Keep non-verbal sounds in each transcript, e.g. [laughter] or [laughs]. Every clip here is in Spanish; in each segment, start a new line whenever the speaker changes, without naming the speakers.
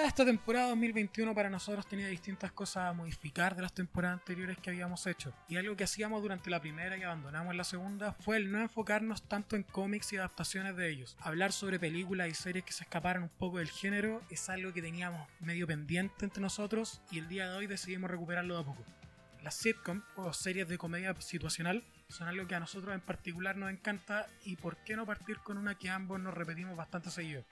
de esta temporada 2021 para nosotros tenía distintas cosas a modificar de las temporadas anteriores que habíamos hecho. Y algo que hacíamos durante la primera y abandonamos en la segunda fue el no enfocarnos tanto en cómics y adaptaciones de ellos. Hablar sobre películas y series que se escaparan un poco del género es algo que teníamos medio pendiente entre nosotros y el día de hoy decidimos recuperarlo de a poco. Las sitcom o series de comedia situacional son algo que a nosotros en particular nos encanta y por qué no partir con una que ambos nos repetimos bastante seguido.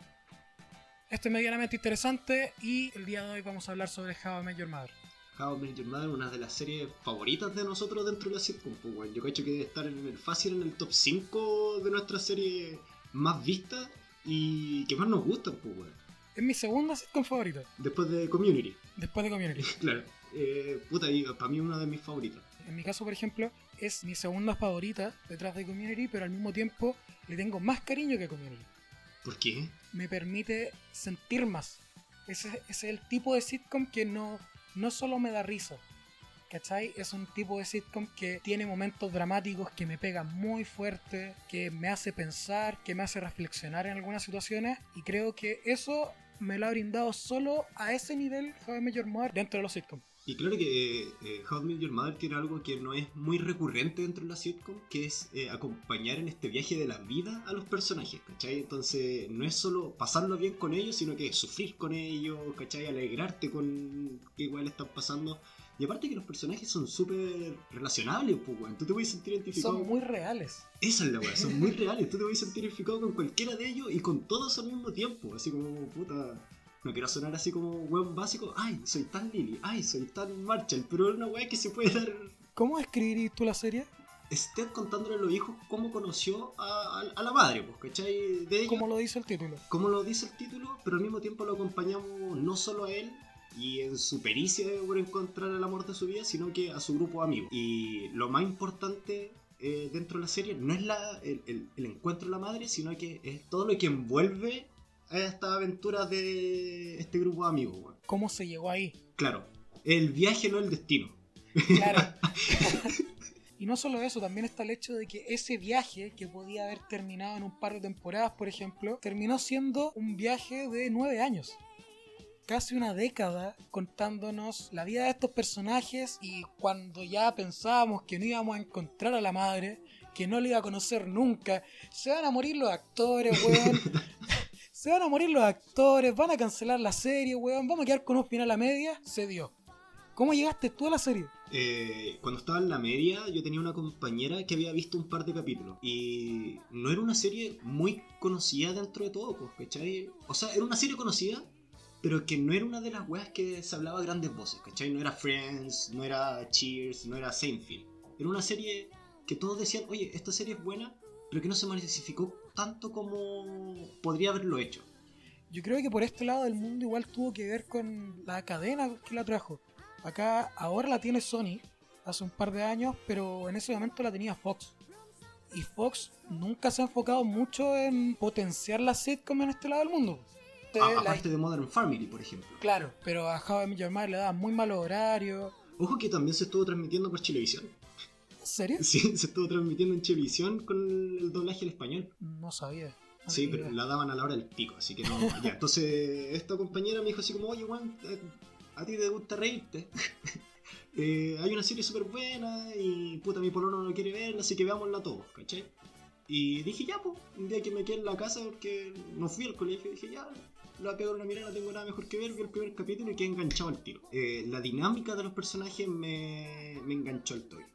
Esto es medianamente interesante y el día de hoy vamos a hablar sobre How I Met Your Mother.
How I Met Your Mother, una de las series favoritas de nosotros dentro de la sitcom. Pues, bueno, yo creo que debe estar en el fácil en el top 5 de nuestras series más vistas y que más nos gustan, pues, bueno.
Es mi segunda sitcom favorita.
Después de Community.
Después de Community. [laughs]
claro. Eh, puta, y para mí es una de mis favoritas.
En mi caso, por ejemplo, es mi segunda favorita detrás de Community, pero al mismo tiempo le tengo más cariño que Community.
¿Por qué?
Me permite sentir más. Ese, es el tipo de sitcom que no, no solo me da risa. ¿Cachai? Es un tipo de sitcom que tiene momentos dramáticos que me pega muy fuerte, que me hace pensar, que me hace reflexionar en algunas situaciones. Y creo que eso me lo ha brindado solo a ese nivel How I dentro de los sitcoms.
Y claro que eh, How I Met Your Mother tiene algo que no es muy recurrente dentro de la sitcom, que es eh, acompañar en este viaje de la vida a los personajes, ¿cachai? Entonces no es solo pasarlo bien con ellos, sino que sufrir con ellos, ¿cachai? Alegrarte con qué igual están pasando. Y aparte que los personajes son súper relacionables, pues, weón. Tú te puedes sentir identificado.
Son muy reales.
Esa es la weá, son muy reales. Tú te puedes sentir identificado con cualquiera de ellos y con todos al mismo tiempo. Así como, puta. No quiero sonar así como weón básico. Ay, soy tan Lily. Ay, soy tan Marshall. Pero es una weá que se puede dar.
¿Cómo escribirías tú la serie?
Estés contándole a los hijos cómo conoció a, a, la madre, pues, ¿cachai? De
Como lo dice el título.
Como lo dice el título, pero al mismo tiempo lo acompañamos no solo a él, y en su pericia por encontrar el amor de su vida, sino que a su grupo de amigos. Y lo más importante eh, dentro de la serie no es la, el, el, encuentro de la madre, sino que es todo lo que envuelve a esta aventura de este grupo de amigos.
¿Cómo se llegó ahí?
Claro, el viaje no el destino.
Claro. [laughs] y no solo eso, también está el hecho de que ese viaje, que podía haber terminado en un par de temporadas, por ejemplo, terminó siendo un viaje de nueve años casi una década contándonos la vida de estos personajes y cuando ya pensábamos que no íbamos a encontrar a la madre, que no le iba a conocer nunca, se van a morir los actores, weón. [laughs] se van a morir los actores, van a cancelar la serie, weón, vamos a quedar con un final a media, se dio. ¿Cómo llegaste tú a la serie?
Eh, cuando estaba en la media, yo tenía una compañera que había visto un par de capítulos. Y no era una serie muy conocida dentro de todo, pues, ¿cachai? O sea, era una serie conocida, pero que no era una de las weas que se hablaba a grandes voces, ¿cachai? No era Friends, no era Cheers, no era Seinfeld. Era una serie que todos decían, oye, esta serie es buena, pero que no se masificó tanto como podría haberlo hecho.
Yo creo que por este lado del mundo igual tuvo que ver con la cadena que la trajo. Acá ahora la tiene Sony, hace un par de años, pero en ese momento la tenía Fox. Y Fox nunca se ha enfocado mucho en potenciar la sitcom en este lado del mundo
aparte de Modern Family, por ejemplo.
Claro, pero a How I Met Your Mother le da muy malo horario.
Ojo que también se estuvo transmitiendo por Chilevisión.
¿En serio?
Sí, [laughs] se estuvo transmitiendo en Chilevisión con el doblaje al español.
No sabía.
sí, pero la daban a la hora del pico, así que no. [laughs] ya, entonces esta compañera me dijo así como, oye Juan, eh, a ti te gusta reírte. [laughs] eh, hay una serie súper buena y puta mi polono no quiere verla, así que veámosla todos, ¿cachai? Y dije, ya, pues, un día que me quedé en la casa porque no fui al colegio, dije, ya, la pego una mirada, no tengo nada mejor que ver, vi el primer capítulo y quedé enganchado al tiro. Eh, la dinámica de los personajes me, me enganchó al toque.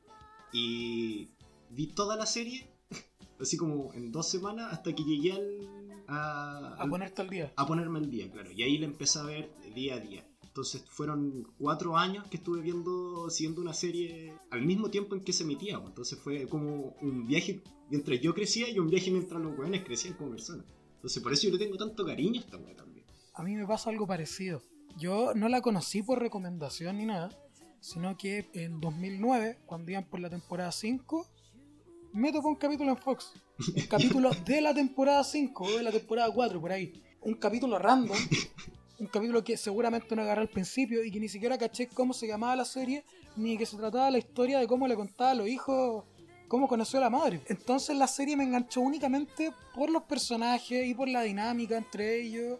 Y vi toda la serie, [laughs] así como en dos semanas, hasta que llegué al...
A, a ponerte al día.
A ponerme al día, claro. Y ahí la empecé a ver día a día. Entonces fueron cuatro años que estuve viendo, siguiendo una serie al mismo tiempo en que se emitía. Pues. Entonces fue como un viaje mientras yo crecía y un viaje mientras los weones crecían como personas. Entonces por eso yo le tengo tanto cariño a esta weá también.
A mí me pasa algo parecido. Yo no la conocí por recomendación ni nada, sino que en 2009, cuando iban por la temporada 5, me tocó un capítulo en Fox. Un capítulo [laughs] de la temporada 5 o de la temporada 4, por ahí. Un capítulo random un capítulo que seguramente no agarré al principio y que ni siquiera caché cómo se llamaba la serie, ni que se trataba la historia de cómo le contaba a los hijos cómo conoció a la madre. Entonces la serie me enganchó únicamente por los personajes y por la dinámica entre ellos.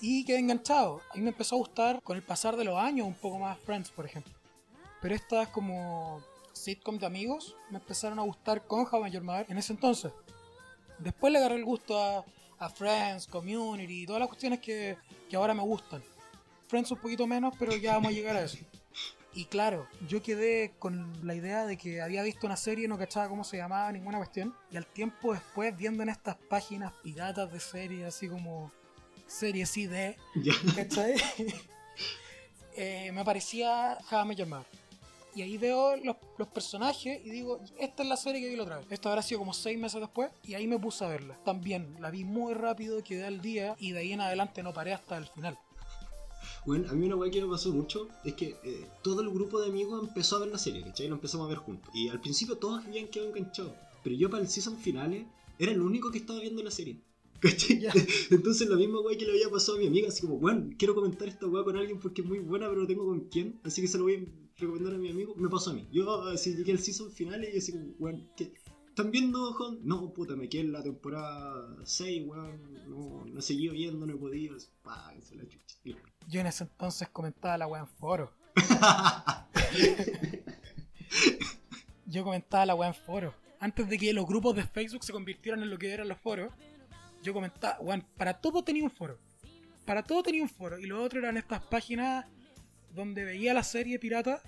Y quedé enganchado. A mí me empezó a gustar con el pasar de los años un poco más Friends, por ejemplo. Pero estas como sitcom de amigos me empezaron a gustar con How I Met Your Mother en ese entonces. Después le agarré el gusto a, a Friends, Community y todas las cuestiones que, que ahora me gustan. Friends un poquito menos, pero ya vamos a llegar a eso. Y claro, yo quedé con la idea de que había visto una serie y no cachaba cómo se llamaba ninguna cuestión. Y al tiempo después, viendo en estas páginas piratas de series, así como series ID. ¿cachai? [laughs] Eh, me aparecía Your Mother. Y ahí veo los, los personajes y digo, esta es la serie que vi la otra vez. Esto habrá sido como seis meses después y ahí me puse a verla. También la vi muy rápido, quedé al día y de ahí en adelante no paré hasta el final.
Bueno, a mí una weá que me pasó mucho es que eh, todo el grupo de amigos empezó a ver la serie, ¿cachai? Lo empezamos a ver juntos. Y al principio todos habían quedado enganchados. Pero yo para el season finales era el único que estaba viendo la serie. [laughs] Entonces la misma weá que le había pasado a mi amiga, así como, bueno, quiero comentar esta weá con alguien porque es muy buena, pero no tengo con quién, así que se lo voy a recomendar a mi amigo, me pasó a mí. Yo así llegué al season final y así como, weón, ¿qué? ¿Están viendo Hon? No, puta, me quedé en la temporada 6, weón, no, no seguido viendo, no he podido, pa, se la chucha.
Yo en ese entonces comentaba la weá en foro. [laughs] Yo comentaba la weá en foro. Antes de que los grupos de Facebook se convirtieran en lo que eran los foros, yo comentaba, weón, para todo tenía un foro. Para todo tenía un foro. Y lo otro eran estas páginas donde veía la serie pirata,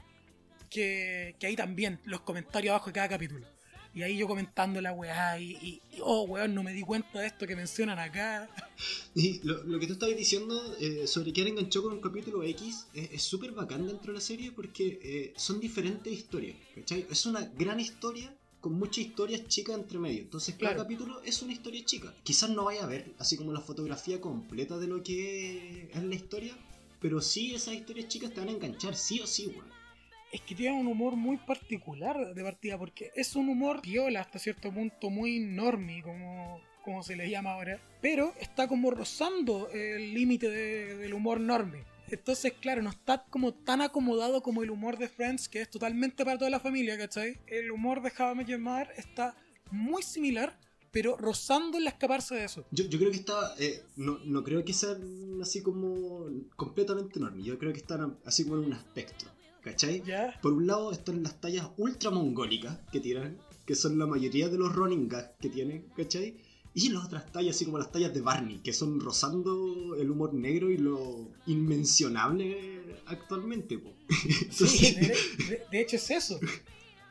que, que ahí también, los comentarios abajo de cada capítulo. Y ahí yo comentando la weá y, y- y, oh weón, no me di cuenta de esto que mencionan acá. [laughs]
Y lo, lo que tú estabas diciendo eh, sobre quedar enganchado con un capítulo X es es súper bacán dentro de la serie porque eh, son diferentes historias, ¿cachai? Es una gran historia con muchas historias chicas entre medio. Entonces cada
Claro.
capítulo es una historia chica. Quizás no vaya a ver así como la fotografía completa de lo que es la historia, pero sí esas historias chicas te van a enganchar, sí o sí, weón.
es que tiene un humor muy particular de partida, porque es un humor piola hasta cierto punto, muy normie, como, como se le llama ahora, pero está como rozando el límite de- del humor normie. Entonces, claro, no está como tan acomodado como el humor de Friends, que es totalmente para toda la familia, ¿cachai? El humor de How I Met Your Mother está muy similar, pero rozando en la escaparse de eso.
Yo, yo creo que está, eh, no, no creo que sean así como completamente enormes, yo creo que están así como en un aspecto, ¿cachai?
¿Ya?
Por un lado están las tallas ultra mongólicas que tiran, que son la mayoría de los running gags que tienen, ¿cachai? Y las otras tallas, así como las tallas de Barney, que son rozando el humor negro y lo inmencionable actualmente, po. [laughs]
Sí, de, de- de hecho es eso.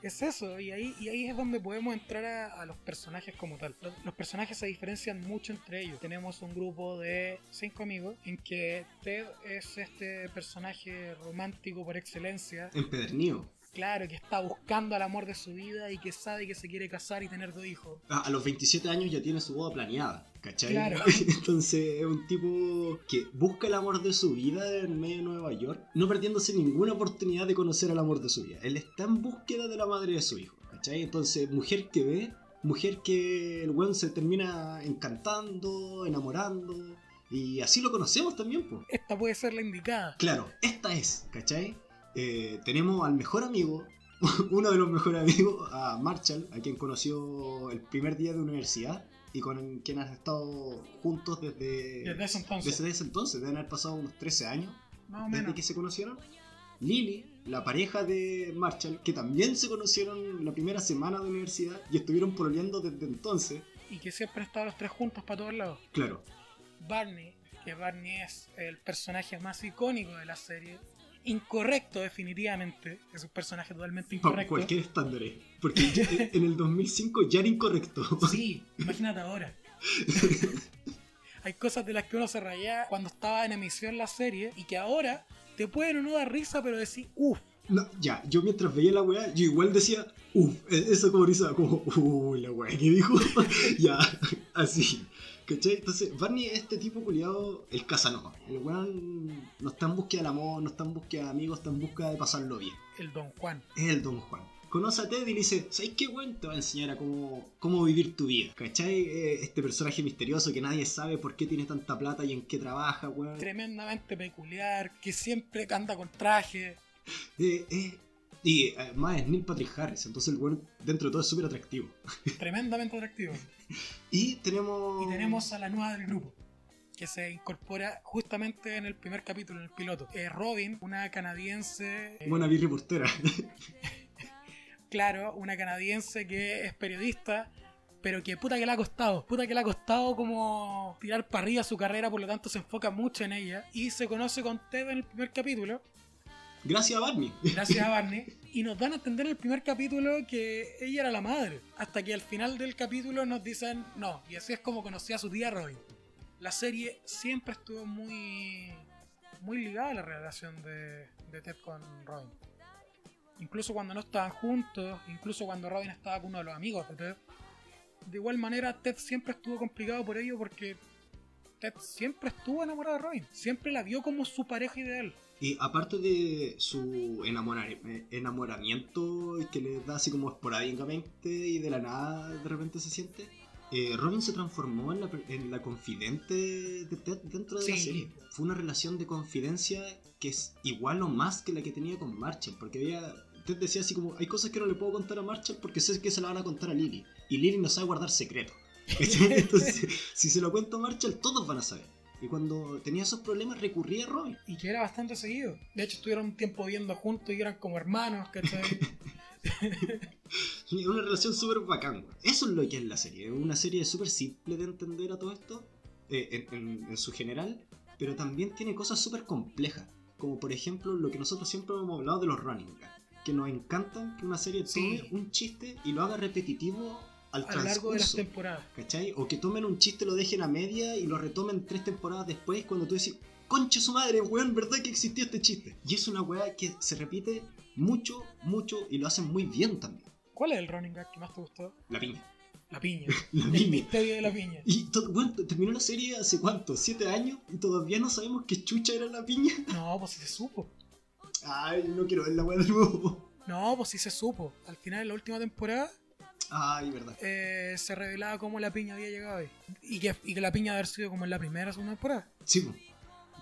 Es eso, y ahí, y ahí es donde podemos entrar a, a los personajes como tal. Los, los personajes se diferencian mucho entre ellos. Tenemos un grupo de cinco amigos en que Ted es este personaje romántico por excelencia,
empedernido.
Claro, que está buscando al amor de su vida y que sabe que se quiere casar y tener dos hijos.
A, a los 27 años ya tiene su boda planeada, ¿cachai?
Claro. [laughs]
Entonces es un tipo que busca el amor de su vida en medio de Nueva York, no perdiéndose ninguna oportunidad de conocer al amor de su vida. Él está en búsqueda de la madre de su hijo, ¿cachai? Entonces, mujer que ve, mujer que el weón se termina encantando, enamorando, y así lo conocemos también, pues.
Esta puede ser la indicada.
Claro, esta es, ¿cachai? Eh, tenemos al mejor amigo, [laughs] uno de los mejores amigos, a Marshall, a quien conoció el primer día de universidad y con quien has estado juntos desde,
Desde ese entonces.
desde ese entonces, deben haber pasado unos 13 años
Más o
desde que se conocieron. Lily, la pareja de Marshall, que también se conocieron la primera semana de universidad y estuvieron pololeando desde entonces,
Y que siempre han estado los tres juntos para todos lados.
claro.
Barney, que Barney es el personaje más icónico de la serie. Incorrecto, definitivamente. Es un personaje totalmente
Para
incorrecto.
cualquier estándar, eh, porque ya- en el 2005 ya era incorrecto. [laughs]
Sí, [laughs] imagínate ahora. Hay cosas de las que uno se raya cuando estaba en emisión la serie y que ahora te pueden o no dar risa, pero decir, uff,
No, ya, yo mientras veía la weá, yo igual decía, uff, eso como risa, como, uy, la weá que dijo, [laughs] ya, así. ¿Cachai? Entonces, Barney es este tipo culiado, el Casanova. El weón no está en búsqueda del amor, no está en búsqueda de amigos, está en búsqueda de pasarlo bien.
el Don Juan.
Es el Don Juan. Conoce a Ted y le dice, ¿sabes qué weón? Te va a enseñar a cómo, cómo vivir tu vida. ¿Cachai? Eh, Este personaje misterioso que nadie sabe por qué tiene tanta plata y en qué trabaja, weón.
Tremendamente peculiar, que siempre anda con traje.
Eh, eh, y además es Neil Patrick Harris, entonces el weón dentro de todo es súper atractivo. [laughs]
Tremendamente atractivo. [laughs]
Y tenemos.
Y tenemos a la nueva del grupo, que se incorpora justamente en el primer capítulo, en el piloto. Eh, Robin, una canadiense... eh,
Buena reportera. [laughs]
claro, una canadiense que es periodista, pero que puta que le ha costado, puta que le ha costado como tirar para arriba su carrera, por lo tanto se enfoca mucho en ella y se conoce con Ted en el primer capítulo,
Gracias a Barney.
gracias a Barney, [laughs] y nos dan a entender en el primer capítulo que ella era la madre, hasta que al final del capítulo nos dicen no, y así es como conocía a su tía Robin. La serie siempre estuvo muy muy ligada a la relación de, de Ted con Robin. Incluso cuando no estaban juntos, incluso cuando Robin estaba con uno de los amigos de Ted. De igual manera, Ted siempre estuvo complicado por ello porque Ted siempre estuvo enamorado de Robin. Siempre la vio como su pareja ideal.
Y aparte de su enamoramiento que le da así como esporádicamente y de la nada de repente se siente, eh, Robin se transformó en la, en la confidente de Ted dentro de la
Sí.
serie. Fue una relación de confidencia que es igual o más que la que tenía con Marshall, porque había... Ted decía así como, hay cosas que no le puedo contar a Marshall porque sé que se la van a contar a Lily. Y Lily no sabe guardar secretos. [laughs] Entonces, si se lo cuento a Marshall, todos van a saber. Y cuando tenía esos problemas recurría a Robin.
Y que era bastante seguido. De hecho, estuvieron un tiempo viviendo juntos y eran como hermanos, ¿cachai? [laughs]
Una relación súper bacán. weón. Eso es lo que es la serie. Es una serie súper simple de entender a todo esto, eh, en, en- en su general, pero también tiene cosas súper complejas. Como por ejemplo lo que nosotros siempre hemos hablado de los running. Que nos encantan que una serie tome
Sí.
un chiste y lo haga repetitivo al
a lo largo de las temporadas.
¿Cachai? O que tomen un chiste, lo dejen a media y lo retomen tres temporadas después cuando tú decís, concha su madre, weón, ¿verdad que existió este chiste? Y es una weá que se repite mucho, mucho y lo hacen muy bien también.
¿Cuál es el running gag que más te gustó?
La piña.
La piña. [laughs]
La
El
piña.
misterio de la piña.
Y bueno, terminó la serie hace cuánto, siete años y todavía no sabemos qué chucha era la piña. [laughs]
No, pues sí se supo.
Ay, no quiero ver la weá de nuevo.
No, pues sí se supo. Al final de la última temporada
Ay, verdad.
eh, se revelaba cómo la piña había llegado ahí. Y que, y que la piña había sido como en la primera o segunda temporada.
Sí.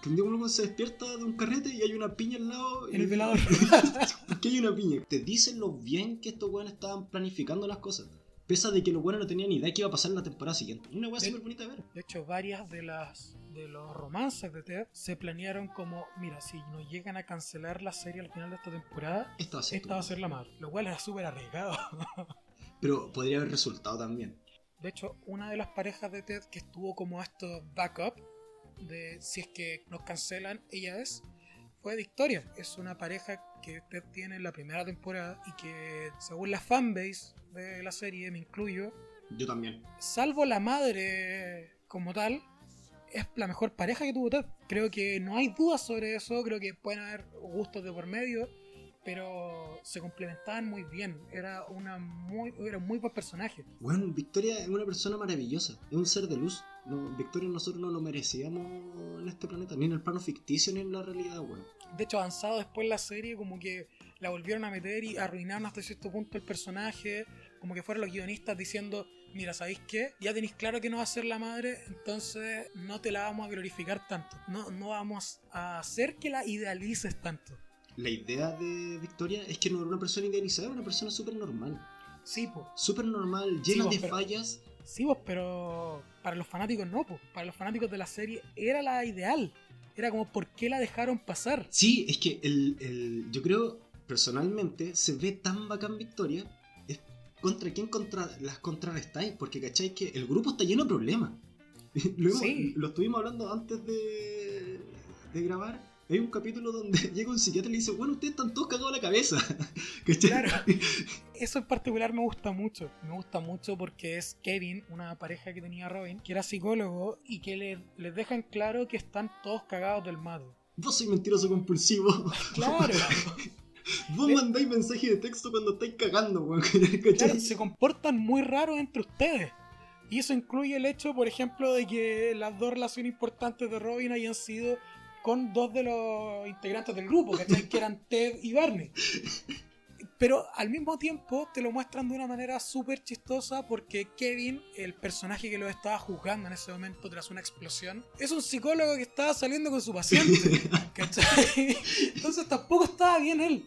Que un día uno se despierta de un carrete y hay una piña al lado.
En
y-
el velador. [laughs]
¿Por qué hay una piña? Te dicen lo bien que estos weones estaban planificando las cosas. Pese a de que los weones no tenían ni idea qué iba a pasar en la temporada siguiente. Una weá
De-
súper bonita de ver.
De hecho, varias de las de los romances de Ted se planearon como, mira, si nos llegan a cancelar la serie al final de esta temporada,
Esta va a ser
esta va a ser la madre. Lo cual era súper arriesgado. [laughs]
Pero podría haber resultado también.
De hecho, una de las parejas de Ted que estuvo como esto backup de si es que nos cancelan, ella es, fue Victoria. Es una pareja que Ted tiene en la primera temporada y que según la fanbase de la serie, me incluyo,
Yo también.
salvo la madre como tal, es la mejor pareja que tuvo Ted. Creo que no hay dudas sobre eso, creo que pueden haber gustos de por medio, pero se complementaban muy bien. Era una muy era un muy buen personaje.
Bueno, Victoria es una persona maravillosa. Es un ser de luz. No, Victoria nosotros no lo merecíamos en este planeta. Ni en el plano ficticio ni en la realidad, weón.
De hecho, avanzado después la serie, como que la volvieron a meter y arruinaron hasta cierto punto el personaje. Como que fueron los guionistas diciendo: Mira, ¿sabéis qué? Ya tenéis claro que no va a ser la madre, entonces no te la vamos a glorificar tanto. No, no vamos a hacer que la idealices tanto.
La idea de Victoria es que no era una persona idealizada, era una persona súper normal.
Sí, pues.
Súper normal, llena de
pero-
fallas.
Sí, pues, pero para los fanáticos no, pues. Para los fanáticos de la serie era la ideal. Era como, ¿por qué la dejaron pasar?
Sí, es que el, el- yo creo, personalmente, se ve tan bacán Victoria. Es contra quién contra, las contrarrestáis, porque cacháis que el grupo está lleno de problemas. [laughs] lo, hemos-
Sí.
lo estuvimos hablando antes de, de grabar. Hay un capítulo donde [laughs] llega un psiquiatra y le dice, bueno, ustedes están todos cagados a la cabeza. [laughs] ¿Cachai?
Claro. [laughs] Eso en particular me gusta mucho. Me gusta mucho porque es Kevin, una pareja que tenía Robin, que era psicólogo y que le- les dejan claro que están todos cagados del mato.
Vos sois mentiroso compulsivo.
Claro.
Vos mandáis mensaje de texto cuando estáis cagando, weón.
Se comportan muy raros entre ustedes. Y eso incluye el hecho, por ejemplo, de que las dos relaciones importantes de Robin hayan sido con dos de los integrantes del grupo, ¿cachai? Que eran Ted y Barney. Pero al mismo tiempo te lo muestran de una manera súper chistosa porque Kevin, el personaje que lo estaba juzgando en ese momento tras una explosión, es un psicólogo que estaba saliendo con su paciente. [laughs] ¿cachai? Entonces tampoco estaba bien él.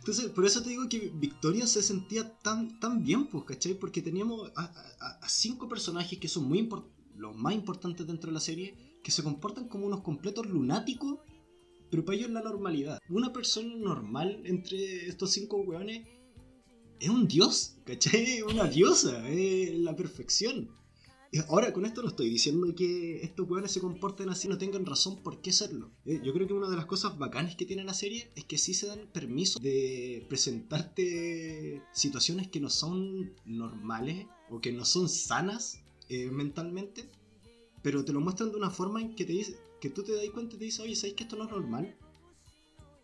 Entonces, por eso te digo que Victoria se sentía tan, tan bien, pues, ¿cachai? Porque teníamos a, a- a cinco personajes que son muy los más importantes dentro de la serie, que se comportan como unos completos lunáticos, pero para ellos es la normalidad. Una persona normal entre estos cinco weones es un dios, ¿cachai? Una diosa, es la perfección. Ahora, con esto no estoy diciendo que estos weones se comporten así, no tengan razón por qué serlo. Eh, Yo creo que una de las cosas bacanas que tiene la serie es que sí se dan permiso de presentarte situaciones que no son normales o que no son sanas eh, mentalmente, pero te lo muestran de una forma en que te dice, que tú te das cuenta y te dices, oye, ¿sabes que esto no es normal?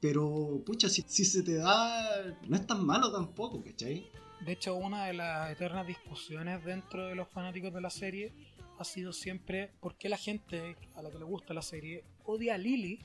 Pero, pucha, si, si se te da, no es tan malo tampoco, ¿cachai?
De hecho, una de las eternas discusiones dentro de los fanáticos de la serie ha sido siempre por qué la gente a la que le gusta la serie odia a Lily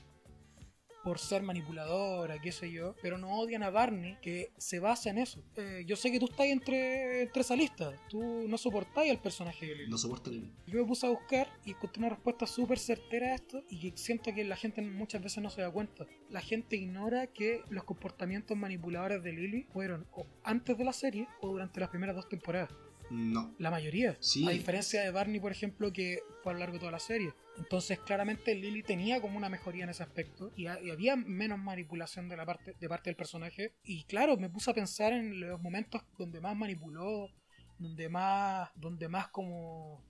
por ser manipuladora, qué sé yo, pero no odian a Barney, que se basa en eso. Eh, yo sé que tú estás entre, entre esa lista, tú no soportáis al personaje de Lily.
No soporta el...
Yo me puse a buscar y encontré una respuesta súper certera a esto y que siento que la gente muchas veces no se da cuenta. La gente ignora que los comportamientos manipuladores de Lily fueron o antes de la serie o durante las primeras dos temporadas.
No.
La mayoría.
Sí.
A diferencia de Barney, por ejemplo, que fue a lo largo de toda la serie. Entonces, claramente Lily tenía como una mejoría en ese aspecto y, y había menos manipulación de la parte de parte del personaje. Y claro, me puse a pensar en los momentos donde más manipuló, donde más, donde más como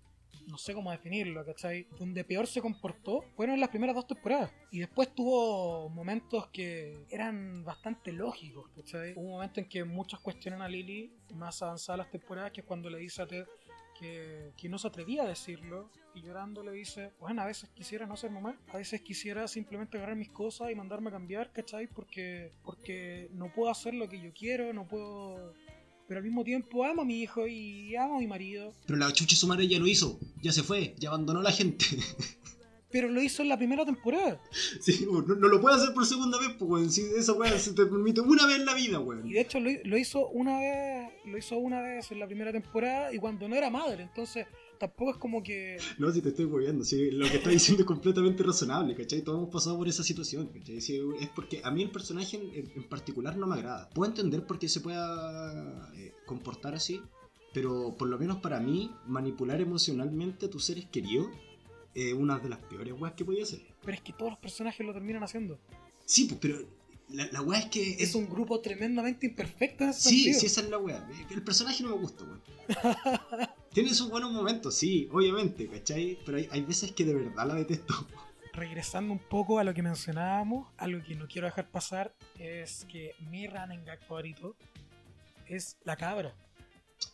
no sé cómo definirlo, ¿cachai? Donde peor se comportó fueron en las primeras dos temporadas. Y después tuvo momentos que eran bastante lógicos, ¿cachai? Hubo un momento en que muchos cuestionan a Lily, más avanzadas las temporadas, que es cuando le dice a Ted que, que no se atrevía a decirlo. Y llorando le dice, bueno, a veces quisiera no ser mamá, a veces quisiera simplemente agarrar mis cosas y mandarme a cambiar, ¿cachai? Porque, porque no puedo hacer lo que yo quiero, no puedo... Pero al mismo tiempo amo a mi hijo y amo a mi marido.
Pero la chucha su madre ya lo hizo, ya se fue, ya abandonó a la gente. [laughs]
Pero lo hizo en la primera temporada.
sí, no, no lo puede hacer por segunda vez, pues, weón. Si esa weá se te permite una vez en la vida,
Y
weón.
de hecho lo, lo hizo una vez, lo hizo una vez en la primera temporada y cuando no era madre, entonces tampoco es como que
No, si te estoy moviendo, sí, lo que estás diciendo es completamente razonable, ¿cachai? Todos hemos pasado por esa situación, ¿cachai? Sí, es porque a mí el personaje en, en particular no me agrada. Puedo entender por qué se pueda eh, comportar así, pero por lo menos para mí, manipular emocionalmente a tus seres queridos es una de las peores weas que podía hacer.
pero es que todos los personajes lo terminan haciendo.
Sí, pues, pero la, la wea es que
Es un grupo tremendamente imperfecto en ese
Sí,
sentido.
sí, esa es la wea. El personaje no me gusta, weón. [laughs] Tiene sus buenos momentos, sí, obviamente, ¿cachai? Pero hay, hay veces que de verdad la detesto.
Regresando un poco a lo que mencionábamos, algo que no quiero dejar pasar es que mi running gag favorito es la cabra.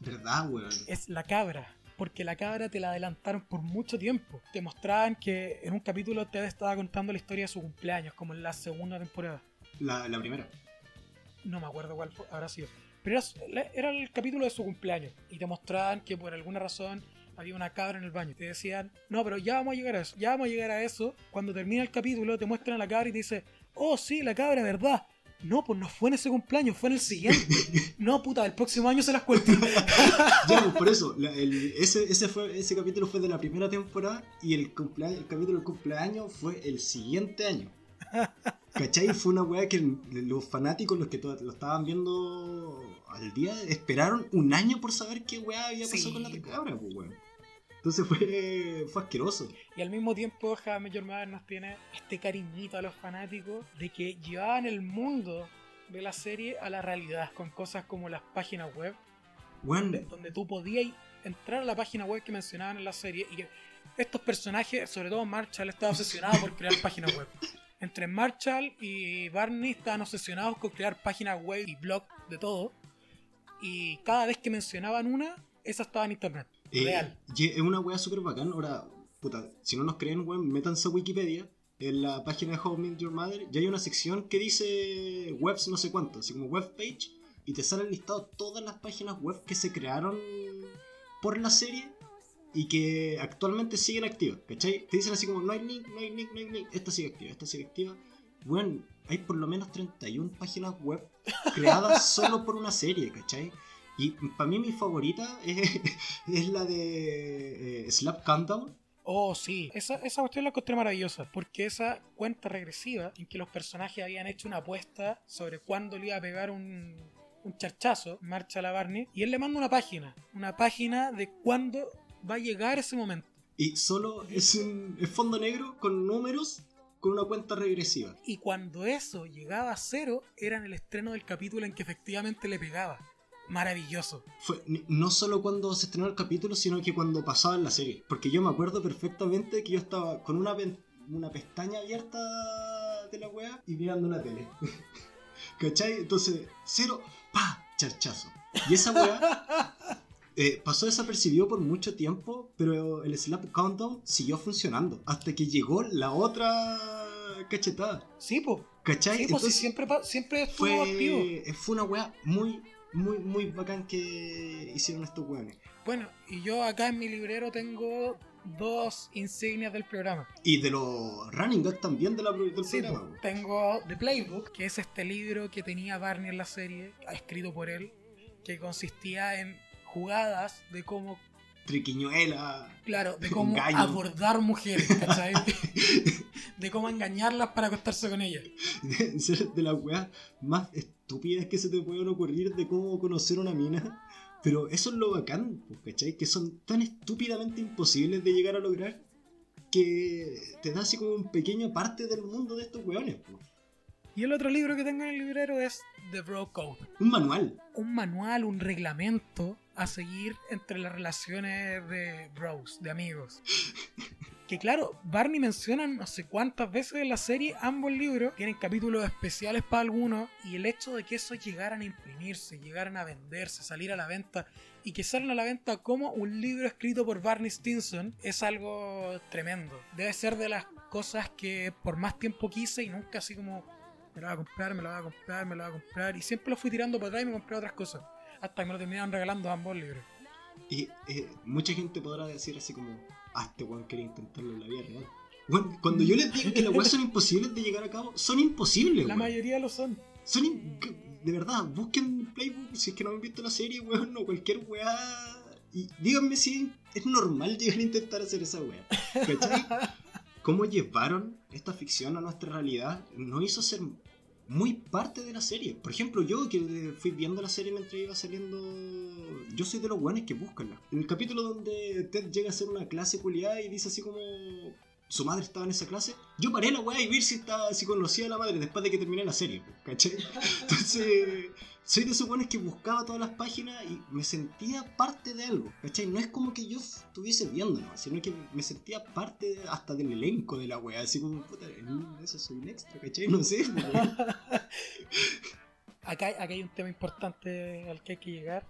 ¿Verdad, weón?
Es la cabra. Porque la cabra te la adelantaron por mucho tiempo. Te mostraban que en un capítulo Ted estaba contando la historia de su cumpleaños, como en la segunda temporada.
La, la primera.
No me acuerdo cuál fue- habrá sido. Pero era, era el capítulo de su cumpleaños. Y te mostraban que por alguna razón había una cabra en el baño. Te decían, no, pero ya vamos a llegar a eso. Ya vamos a llegar a eso. Cuando termina el capítulo, te muestran a la cabra y te dice, oh, sí, la cabra, ¿verdad? No, pues no fue en ese cumpleaños, fue en el siguiente. [laughs] no, puta, el próximo año se las cuento. [laughs]
Ya, pues, por eso, la- el- ese, ese, fue, ese capítulo fue de la primera temporada y el, cumplea- el capítulo del cumpleaños fue el siguiente año. ¿Cachai? Fue una weá que los fanáticos, los que lo estaban viendo al día, esperaron un año por saber qué weá había pasado
Sí.
con la cabra, pues weón. Entonces fue, fue asqueroso.
Y al mismo tiempo, Your Mother nos tiene este cariñito a los fanáticos de que llevaban el mundo de la serie a la realidad, con cosas como las páginas web, donde, donde tú podías entrar a la página web que mencionaban en la serie y que estos personajes, sobre todo Marshall, estaba obsesionado por crear páginas web. Entre Marshall y Barney estaban obsesionados con crear páginas web y blog de todo. Y cada vez que mencionaban una, esa estaba en internet.
Eh,
Real.
y es una weá súper bacán. Ahora, puta, si no nos creen, weón, métanse a Wikipedia. En la página de How I Met Your Mother ya hay una sección que dice webs no sé cuánto, así como web page, y te salen listados todas las páginas web que se crearon por la serie y que actualmente siguen activas, ¿cachai? Te dicen así como no hay link, no hay link, no hay link, esta sigue activa, esta sigue activa. Bueno, hay por lo menos 31 páginas web creadas [laughs] solo por una serie, ¿cachai? Y para mí mi favorita [laughs] es, es la de eh, Slap Countdown.
Oh, sí. Esa, esa cuestión la encontré maravillosa. Porque esa cuenta regresiva en que los personajes habían hecho una apuesta sobre cuándo le iba a pegar un, un charchazo, marcha a la Barney, y él le manda una página. Una página de cuándo va a llegar ese momento.
Y solo es un fondo negro con números con una cuenta regresiva.
Y cuando eso llegaba a cero, era en el estreno del capítulo en que efectivamente le pegaba. Maravilloso.
Fue no solo cuando se estrenó el capítulo, sino que cuando pasaba en la serie. Porque yo me acuerdo perfectamente que yo estaba con una, una pestaña abierta de la wea y mirando una tele. [laughs] ¿Cachai? Entonces, cero, pa, charchazo. Y esa wea [laughs] eh, pasó desapercibido por mucho tiempo, pero el Slap Countdown siguió funcionando. Hasta que llegó la otra cachetada.
Sí, pues.
¿Cachai?
Sí, pues sí,
Entonces,
siempre, pa- siempre estuvo activo.
fue, fue una wea muy, muy, muy bacán que hicieron estos weones.
Bueno, y yo acá en mi librero tengo dos insignias del programa.
Y de los running gags también de la, del
Sí,
programa.
tengo The Playbook, que es este libro que tenía Barney en la serie, escrito por él, que consistía en jugadas de cómo,
Triquiñuela.
claro, de [laughs] cómo
Engaño.
abordar mujeres, ¿cachai? [laughs] de cómo engañarlas para acostarse con ellas.
Ser [laughs] de las weas más estúpidas que se te pueden ocurrir de cómo conocer una mina. Pero eso es lo bacán, pues, ¿cachai? Que son tan estúpidamente imposibles de llegar a lograr que te da así como un pequeño parte del mundo de estos weones. pues.
Y el otro libro que tengo en el librero es The Bro Code.
Un manual.
un manual, un reglamento a seguir entre las relaciones de bros, de amigos. Que claro, Barney menciona no sé cuántas veces en la serie ambos libros tienen capítulos especiales para algunos y el hecho de que esos llegaran a imprimirse, llegaran a venderse, salir a la venta y que salgan a la venta como un libro escrito por Barney Stinson es algo tremendo. Debe ser de las cosas que por más tiempo quise y nunca así como me la voy a comprar, me la voy a comprar, me la voy a comprar y siempre lo fui tirando para atrás y me compré otras cosas. Hasta que me lo terminaron regalando ambos libros.
Y eh, mucha gente podrá decir así como, ah, este weón quiere intentarlo en la vida real. Weón, cuando yo les digo que las weas son imposibles de llegar a cabo, son imposibles,
La
weón.
mayoría lo son.
Son de verdad, busquen Playbook si es que no han visto la serie, weón, o cualquier weá. Y díganme si es normal llegar a intentar hacer esa weá. ¿Cachai? [laughs] Cómo llevaron esta ficción a nuestra realidad nos hizo ser muy parte de la serie. Por ejemplo, yo que fui viendo la serie mientras iba saliendo. Yo soy de los weones que buscanla. En el capítulo donde Ted llega a hacer una clase culiada y dice así como. Su madre estaba en esa clase. Yo paré la weá y vi si, estaba, si conocía a la madre después de que terminé la serie, ¿cachai? [laughs] Entonces, soy de esos weones que buscaba todas las páginas y me sentía parte de algo, ¿cachai? No es como que yo estuviese viendo, ¿no? sino que me sentía parte hasta del elenco de la weá, así como, puta, en eso soy un extra, ¿cachai? No sé, [laughs] weón.
Acá, acá hay un tema importante al que hay que llegar.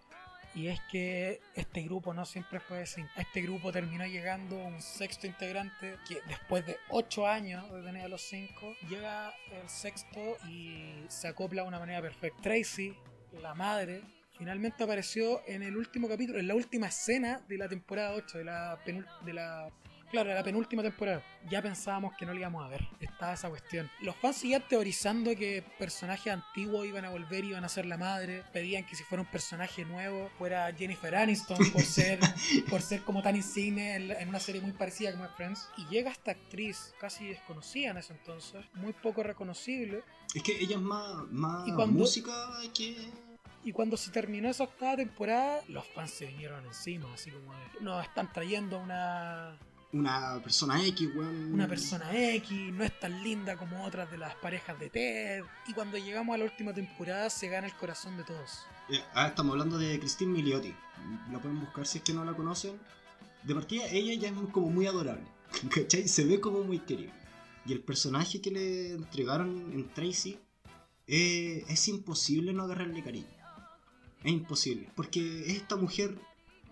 Y es que este grupo no siempre fue así. Este grupo terminó llegando un sexto integrante que después de 8 años de tener a los 5, llega el sexto y se acopla de una manera perfecta. Tracy, la madre, finalmente apareció en el último capítulo, en la última escena de la temporada 8, de la, de la Claro, era la penúltima temporada. Ya pensábamos que no la íbamos a ver. Estaba esa cuestión. Los fans seguían teorizando que personajes antiguos iban a volver y iban a ser la madre. Pedían que si fuera un personaje nuevo fuera Jennifer Aniston por [laughs] ser, por ser como tan insigne en, una serie muy parecida como es Friends. Y llega esta actriz casi desconocida en ese entonces, muy poco reconocible.
Es que ella es más, más
¿Y cuando-
música que...
Y cuando se terminó esa octava temporada, los fans se vinieron encima, así como de, nos están trayendo una,
Una persona X, weón.
una persona X, no es tan linda como otras de las parejas de Ted. Y cuando llegamos a la última temporada se gana el corazón de todos.
Eh, ah, estamos hablando de Christine Milioti. La pueden buscar si es que no la conocen. De partida, ella ya es como muy adorable. [laughs] ¿Cachai? Se ve como muy querible. Y el personaje que le entregaron en Tracy eh, es imposible no agarrarle cariño. Es imposible. Porque es esta mujer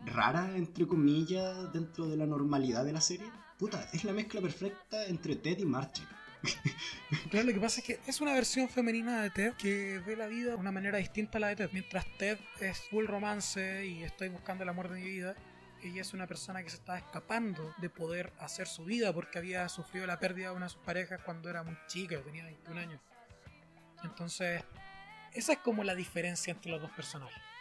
rara, entre comillas, dentro de la normalidad de la serie. Puta, es la mezcla perfecta entre Ted y Marche. [laughs]
Claro, lo que pasa es que es una versión femenina de Ted que ve la vida de una manera distinta a la de Ted. Mientras Ted es full romance y estoy buscando el amor de mi vida, ella es una persona que se está escapando de poder hacer su vida porque había sufrido la pérdida de una de sus parejas cuando era muy chica, tenía 21 años. Entonces, esa es como la diferencia entre los dos personajes.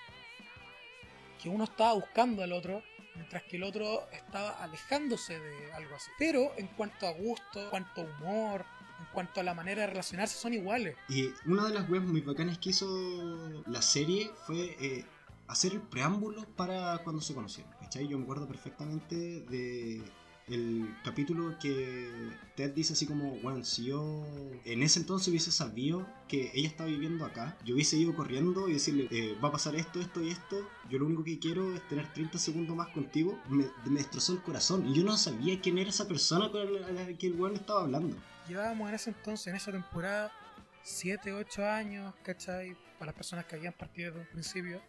Que uno estaba buscando al otro, mientras que el otro estaba alejándose de algo así. Pero en cuanto a gusto, en cuanto a humor, en cuanto a la manera de relacionarse, son iguales.
Y una de las webs muy bacanas que hizo la serie fue eh, hacer el preámbulo para cuando se conocieron. ¿Cachai? Yo me acuerdo perfectamente de el capítulo que Ted dice así como, bueno, si yo en ese entonces hubiese sabido que ella estaba viviendo acá, yo hubiese ido corriendo y decirle, eh, va a pasar esto, esto y esto, yo lo único que quiero es tener 30 segundos más contigo, me, me destrozó el corazón y yo no sabía quién era esa persona con la, que el weón estaba hablando.
Llevábamos en ese entonces, en esa temporada, 7, 8 años, ¿cachai? Para las personas que habían partido desde un principio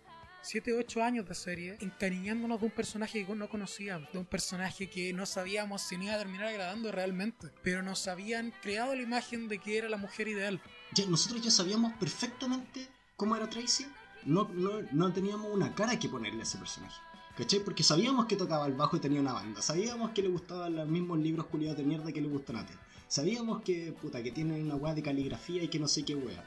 7 8 años de serie encariñándonos de un personaje que no conocíamos, de un personaje que no sabíamos si no iba a terminar agradando realmente, pero nos habían creado la imagen de que era la mujer ideal.
Ya, nosotros ya sabíamos perfectamente cómo era Tracy, no, no, no teníamos una cara que ponerle a ese personaje. ¿Cachai? Porque sabíamos que tocaba el bajo y tenía una banda. Sabíamos que le gustaban los mismos libros culiados de mierda que le gustan a ti. Sabíamos que, puta, que tienen una weá de caligrafía y que no sé qué weá.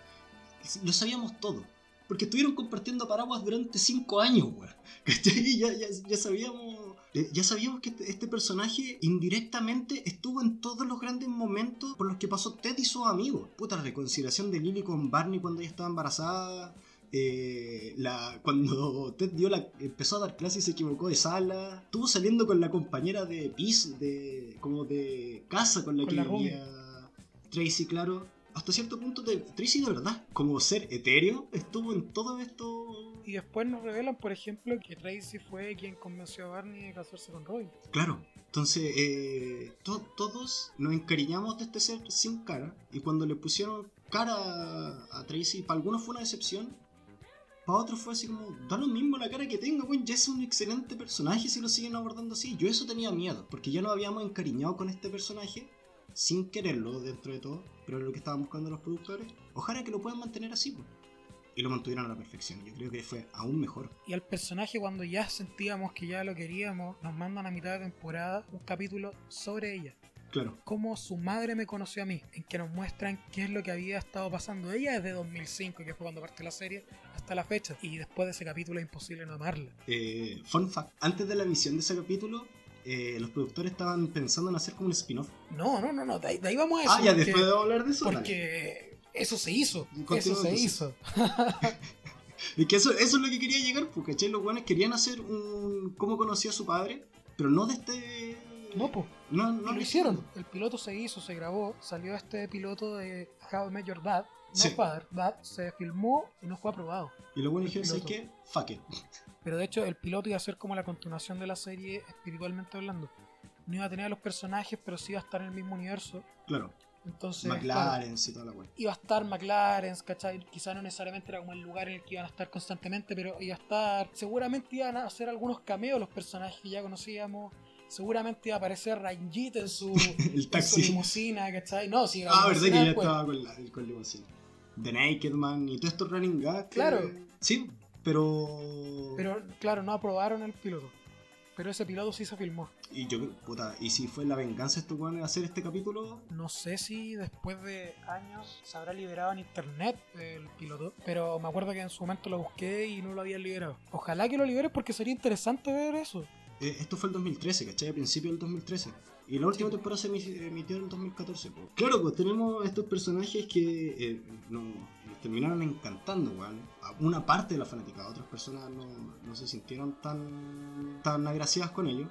Lo sabíamos todo. Porque estuvieron compartiendo paraguas durante 5 años, weón. [laughs] Ya, ya, ya, sabíamos. Eh, ya sabíamos que este, este, personaje indirectamente estuvo en todos los grandes momentos por los que pasó Ted y sus amigos. Puta, la reconciliación de Lily con Barney cuando ella estaba embarazada. Eh, la, cuando Ted dio la, empezó a dar clases y se equivocó de sala. Estuvo saliendo con la compañera de piso, de, como de casa con la que vivía Tracy, claro hasta cierto punto de Tracy de verdad, como ser etéreo, estuvo en todo esto.
Y después nos revelan, por ejemplo, que Tracy fue quien convenció a Barney de casarse con Robin.
Claro. Entonces, eh, todos nos encariñamos de este ser sin cara. Y cuando le pusieron cara a Tracy, para algunos fue una decepción. Para otros fue así como, da lo mismo la cara que tenga, güey, ya es un excelente personaje si lo siguen abordando así. Yo eso tenía miedo, porque ya nos habíamos encariñado con este personaje sin quererlo dentro de todo, pero lo que estaban buscando los productores, ojalá que lo puedan mantener así. Pues. Y lo mantuvieron a la perfección. Yo creo que fue aún mejor.
Y al personaje, cuando ya sentíamos que ya lo queríamos, nos mandan a mitad de temporada un capítulo sobre ella.
Claro.
Cómo su madre me conoció a mí, en que nos muestran qué es lo que había estado pasando ella desde 2005, que fue cuando parte la serie, hasta la fecha. Y después de ese capítulo es imposible no amarla.
Eh, fun fact: antes de la emisión de ese capítulo, eh, los productores estaban pensando en hacer como un spin-off.
No, no, no, no, de ahí, vamos a eso.
Ah, ya después de hablar de eso.
Porque eso se hizo. eso se hizo. [laughs]
y que eso, eso es lo que quería llegar, porque Los guanes querían hacer un. cómo conocía a su padre, pero no de este.
No, pues. No, no lo hicieron. El piloto se hizo, se grabó, salió este piloto de How I Met Your Dad. No Father, Dad, se filmó y no fue aprobado.
Y buenos dijeron, que Fuck it.
Pero de hecho, el piloto iba a ser como la continuación de la serie, espiritualmente hablando. No iba a tener a los personajes, pero sí iba a estar en el mismo universo.
Claro.
Entonces,
McLaren y toda la wea.
Iba a estar McLaren, ¿cachai? Quizá no necesariamente era como el lugar en el que iban a estar constantemente, pero iba a estar. Seguramente iban a hacer algunos cameos los personajes que ya conocíamos. Seguramente iba a aparecer Ranjit en su, [laughs]
el taxi.
En su limusina, ¿cachai? No, sí,
Ah, verdad que ya estaba con, la, con limusina. The Naked Man y todo esto running gags.
Claro.
Sí, pero.
Pero, claro, no aprobaron el piloto. Pero ese piloto sí se filmó.
Y yo, puta, ¿y si fue la venganza esto de hacer este capítulo?
No sé si después de años se habrá liberado en internet el piloto, pero me acuerdo que en su momento lo busqué y no lo habían liberado. Ojalá que lo liberes porque sería interesante ver eso.
Eh, esto fue el 2013, ¿cachai? A principio del 2013. Y la última temporada se emitió en el 2014. Claro, pues tenemos estos personajes que eh, nos, terminaron encantando, weón. A una parte de la fanática, otras personas no, se sintieron tan, tan agraciadas con ellos.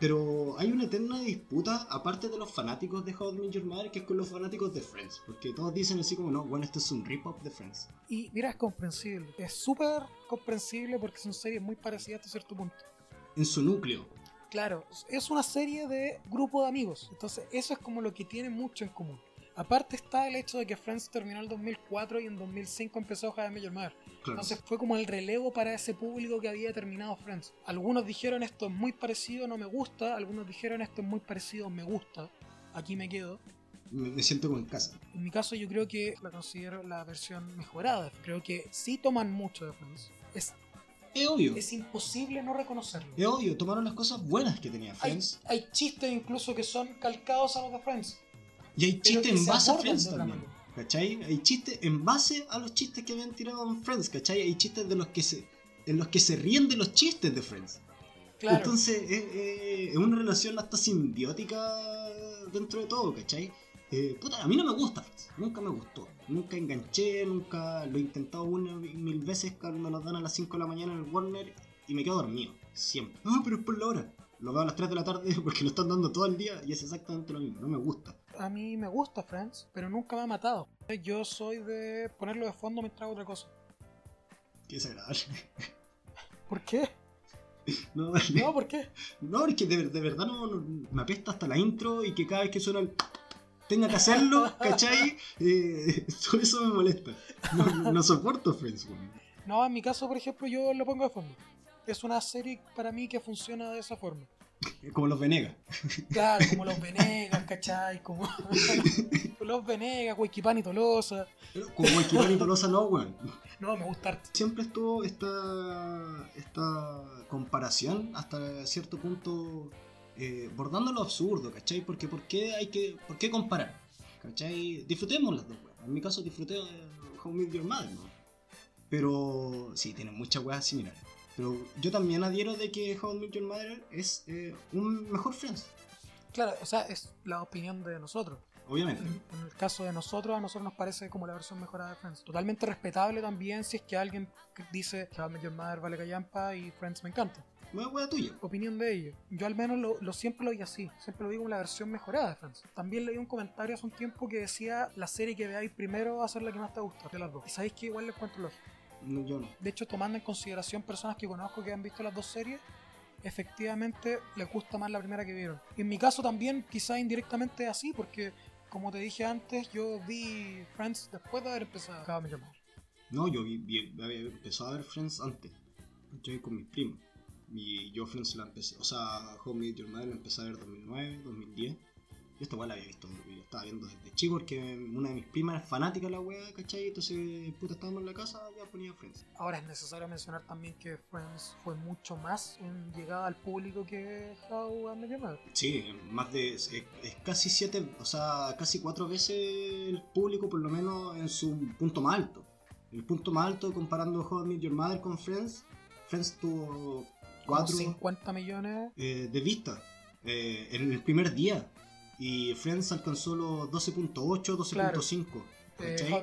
Pero hay una eterna disputa, aparte de los fanáticos de How I Met Your Mother, que es con los fanáticos de Friends. Porque todos dicen así como, no, bueno, esto es un rip-off de Friends.
Y mira, es comprensible. Es súper comprensible porque son series muy parecidas hasta cierto punto.
En su núcleo.
Claro, es una serie de grupo de amigos. Entonces, eso es como lo que tiene mucho en común. Aparte está el hecho de que Friends terminó en 2004 y en 2005 empezó How I Met Your Mother. Entonces fue como el relevo para ese público que había terminado Friends. Algunos dijeron esto es muy parecido, no me gusta. Algunos dijeron esto es muy parecido, me gusta. Aquí me quedo.
Me, siento como en casa.
En mi caso yo creo que la considero la versión mejorada. Creo que sí toman mucho de Friends. Es
es obvio.
Es imposible no reconocerlo.
Es obvio, tomaron las cosas buenas que tenía Friends.
Hay, chistes incluso que son calcados a los de Friends.
Y hay chistes en base a Friends también. ¿Cachai? Hay chistes en base a los chistes que habían tirado en Friends, ¿cachai? Hay chistes de los que se, en los que se ríen de los chistes de Friends. Claro. Entonces es una relación hasta simbiótica dentro de todo, ¿cachai? Eh, puta, a mí no me gusta nunca me gustó. Nunca enganché, nunca lo he intentado una mil veces cuando nos dan a las 5 de la mañana en el Warner y me quedo dormido, siempre. No, pero es por la hora. lo veo a las 3 de la tarde [laughs] porque lo están dando todo el día y es exactamente lo mismo, no me gusta.
A mí me gusta Friends, pero nunca me ha matado. Yo soy de ponerlo de fondo mientras hago otra cosa.
Qué desagradable. [laughs]
¿Por qué?
No.
No, ¿por qué?
No, es que de, de verdad no, no- me apesta hasta la intro y que cada vez que suena el... tenga que hacerlo, ¿cachai? Eh, todo eso me molesta. No, no soporto Friends, weón.
No, en mi caso, por ejemplo, yo lo pongo de fondo. Es una serie para mí que funciona de esa forma.
Como los Venegas.
Claro, como los Venegas, ¿cachai? Como [laughs] los Venegas, Huayquipán y Tolosa.
Pero Como Equipar y Tolosa no, weón.
No, me gusta.
Siempre estuvo esta, esta comparación hasta cierto punto eh, bordando lo absurdo, ¿cachai? Porque ¿por qué hay que por qué comparar? ¿Cachai? Disfrutemos las dos, weón. En mi caso disfruté de How I Met Your Mother, ¿no? Pero sí, tienen muchas weas similares. Pero yo también adhiero de que How I Met Your Mother es eh, un mejor Friends,
Claro, o sea, es la opinión de nosotros.
obviamente.
En, en el caso de nosotros, a nosotros nos parece como la versión mejorada de Friends. Totalmente respetable también si es que alguien dice que How I Met Your Mother vale callampa y Friends me encanta.
Wea, wea tuya.
Opinión de ellos. Yo al menos lo, lo siempre lo vi así. Siempre lo vi como la versión mejorada de Friends. También leí un comentario hace un tiempo que decía la serie que veáis primero va a ser la que más te gusta de las dos. Y sabéis que igual le encuentro lógico.
No, yo no.
De hecho, tomando en consideración personas que conozco que han visto las dos series, efectivamente les gusta más la primera que vieron. Y en mi caso también, quizá indirectamente así, porque como te dije antes, yo vi Friends después de haber empezado How I Met Your Mother.
No, yo vi, vi- había empezado a ver Friends antes. Yo con mis primos. Y yo Friends la empecé, o sea, Home Meet Your Mother la empecé a ver en 2009, 2010. Yo esta weá la había visto, yo estaba viendo desde chico porque una de mis primas es fanática de la weá, ¿cachai? Entonces, puta, estábamos en la casa, ya ponía Friends.
Ahora es necesario mencionar también que Friends fue mucho más en llegada al público que How I Met Your Mother.
Sí, más de. Es, es casi siete, o sea, casi cuatro veces el público, por lo menos en su punto más alto. El punto más alto comparando How I Met Your Mother con Friends, Friends tuvo
Como
cuatro.
50 millones.
eh, de vista eh, en el primer día. Y Friends alcanzó los 12.8, 12.5.
Eh,
¿cachai?
How.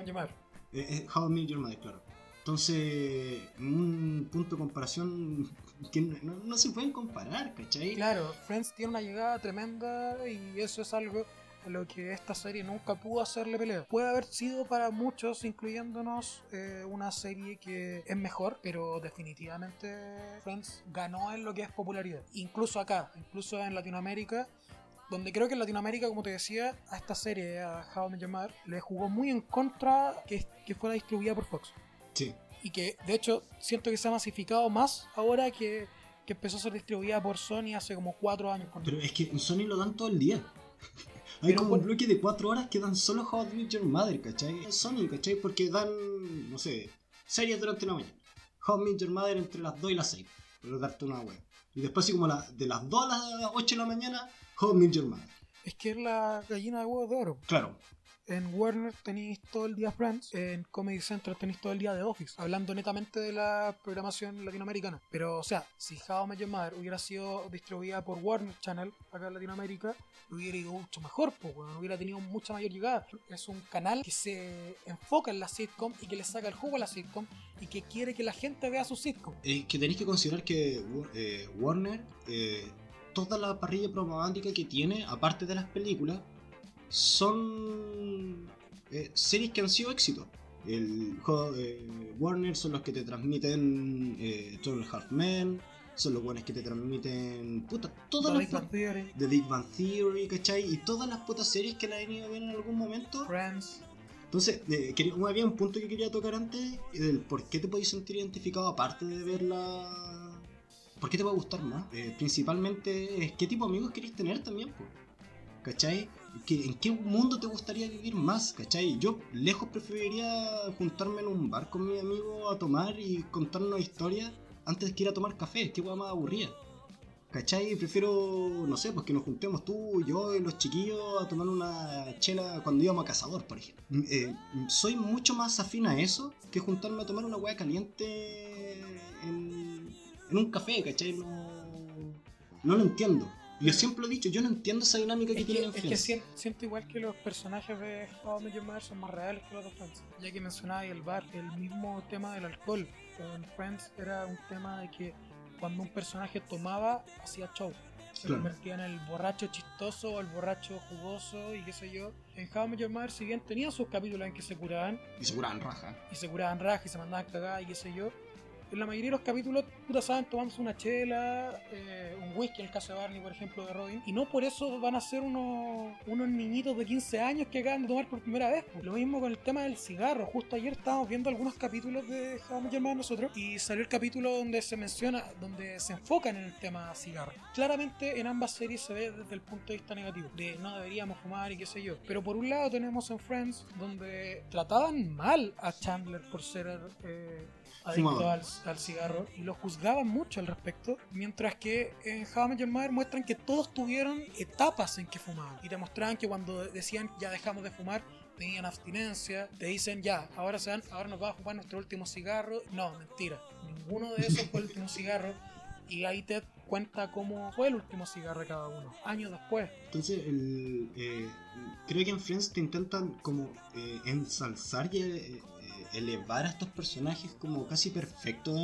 Eh, eh, How I Met Your Mother, claro. Entonces, en un punto de comparación que no, no se pueden comparar, ¿cachai?
Claro, Friends tiene una llegada tremenda y eso es algo a lo que esta serie nunca pudo hacerle pelea. Puede haber sido para muchos, incluyéndonos, eh, una serie que es mejor, pero definitivamente Friends ganó en lo que es popularidad. Incluso acá, incluso en Latinoamérica, donde creo que en Latinoamérica, como te decía, a esta serie, a How I Met le jugó muy en contra que, que fuera distribuida por Fox.
Sí.
Y que, de hecho, siento que se ha masificado más ahora que, que empezó a ser distribuida por Sony hace como cuatro años.
Pero es que Sony lo dan todo el día. Hay
Pero
como un bloque de 4 horas que dan solo How I Met Your Mother, ¿cachai? Sony, ¿cachai? Porque dan, no sé, series durante la mañana. How I Met Your Mother entre las 2 y las 6, por darte una web. Y después así como la- de las 2 a las 8 de la mañana, How I Met Your Mother.
Es que es la gallina de huevos de oro.
Claro,
En Warner tenéis todo el día Friends, en Comedy Central tenéis todo el día The Office, hablando netamente de la programación latinoamericana. Pero, o sea, si How I Met Mother hubiera sido distribuida por Warner Channel acá en Latinoamérica, hubiera ido mucho mejor, pues, weón, hubiera tenido mucha mayor llegada. Es un canal que se enfoca en la sitcom y que le saca el jugo a la sitcom y que quiere que la gente vea su sitcom.
es que tenéis que considerar que eh, Warner, eh, toda la parrilla programática que tiene, aparte de las películas, son eh, series que han sido éxitos. El, eh, Warner son los que te transmiten eh, a Half Men, son los buenos que te transmiten puta, todas
The
las
Theory,
The Big Bang Theory, ¿cachai? Y todas las putas series que la han ido a ver en algún momento.
Friends.
Entonces, eh, quería- había un punto que quería tocar antes, del por qué te podéis sentir identificado aparte de verla. ¿Por qué te va a gustar más? Eh, principalmente es qué tipo de amigos queréis tener también, po. ¿cachai? ¿Qué- ¿En qué mundo te gustaría vivir más? ¿cachai? Yo lejos preferiría juntarme en un bar con mi amigo a tomar y contarnos historias antes que ir a tomar café, qué hueá más aburrida. ¿Cachai? Prefiero, no sé, pues que nos juntemos tú, yo y los chiquillos a tomar una chela cuando íbamos a cazador, por ejemplo. Mm, eh, soy mucho más afín a eso que juntarme a tomar una hueá caliente en, en un café, ¿cachai? No, no lo entiendo. Yo siempre lo he dicho, yo no entiendo esa dinámica que
Es que,
tienen
es que siento igual que los personajes de How I Met Your Mother son más reales que los de Friends. Ya que mencionaba el bar, el mismo tema del alcohol. En Friends era un tema de que cuando un personaje tomaba, hacía show. Se
Claro.
convertía en el borracho chistoso o el borracho jugoso y qué sé yo. En How I Met Your Mother, si bien tenían sus capítulos en que se curaban,
Y se curaban raja.
y se curaban rajas y se mandaban cagadas y qué sé yo. En la mayoría de los capítulos, puta, saben tomándose una chela, eh, un whisky, en el caso de Barney, por ejemplo, de Robin. Y no por eso van a ser unos, unos niñitos de 15 años que acaban de tomar por primera vez. Lo mismo con el tema del cigarro. Justo ayer estábamos viendo algunos capítulos de Your Mother nosotros y salió el capítulo donde se menciona, donde se enfocan en el tema cigarro. Claramente en ambas series se ve desde el punto de vista negativo, de no deberíamos fumar y qué sé yo. Pero por un lado tenemos en Friends, donde trataban mal a Chandler por ser eh, adicto al, al cigarro y lo juzgaban mucho al respecto, mientras que en How I Met Your Mother muestran que todos tuvieron etapas en que fumaban y te mostraban que cuando decían ya dejamos de fumar tenían abstinencia, te dicen ya, ahora se van, ahora nos va a fumar nuestro último cigarro. No, mentira, ninguno de esos fue el último cigarro y ahí te cuenta cómo fue el último cigarro de cada uno, años después.
Entonces, el, eh, creo que en Friends te intentan como eh, ensalzar y eh, elevar a estos personajes como casi perfectos